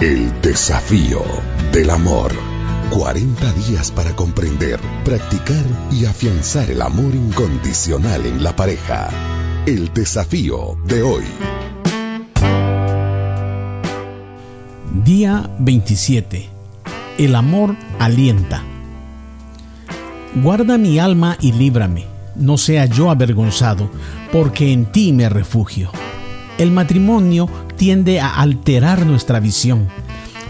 El desafío del amor. 40 días para comprender, practicar y afianzar el amor incondicional en la pareja. El desafío de hoy. Día 27. El amor alienta. Guarda mi alma y líbrame, no sea yo avergonzado, porque en ti me refugio. El matrimonio tiende a alterar nuestra visión.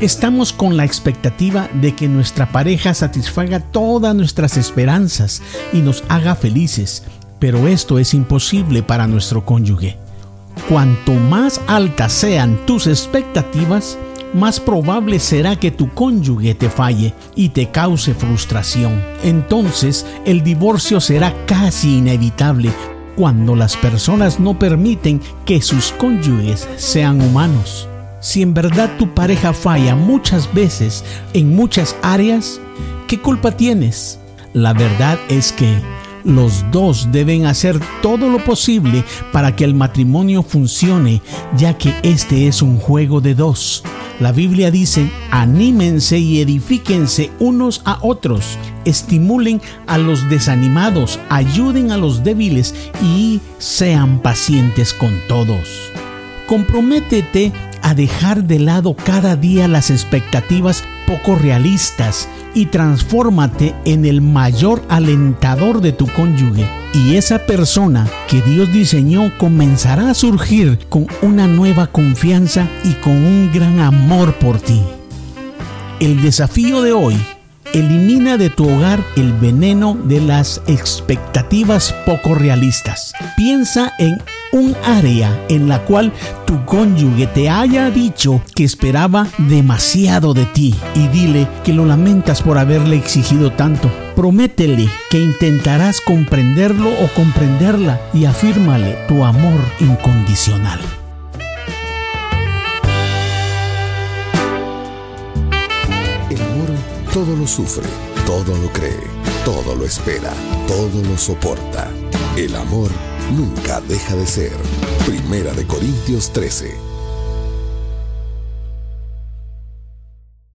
Estamos con la expectativa de que nuestra pareja satisfaga todas nuestras esperanzas y nos haga felices, pero esto es imposible para nuestro cónyuge. Cuanto más altas sean tus expectativas, más probable será que tu cónyuge te falle y te cause frustración. Entonces el divorcio será casi inevitable cuando las personas no permiten que sus cónyuges sean humanos. Si en verdad tu pareja falla muchas veces en muchas áreas, ¿qué culpa tienes? La verdad es que los dos deben hacer todo lo posible para que el matrimonio funcione, ya que este es un juego de dos. La Biblia dice, anímense y edifíquense unos a otros, estimulen a los desanimados, ayuden a los débiles y sean pacientes con todos. Comprométete a dejar de lado cada día las expectativas poco realistas y transfórmate en el mayor alentador de tu cónyuge. Y esa persona que Dios diseñó comenzará a surgir con una nueva confianza y con un gran amor por ti. El desafío de hoy Elimina de tu hogar el veneno de las expectativas poco realistas. Piensa en un área en la cual tu cónyuge te haya dicho que esperaba demasiado de ti y dile que lo lamentas por haberle exigido tanto. Prométele que intentarás comprenderlo o comprenderla y afírmale tu amor incondicional. El amor todo lo sufre, todo lo cree, todo lo espera, todo lo soporta. El amor nunca deja de ser. Primera de Corintios 13.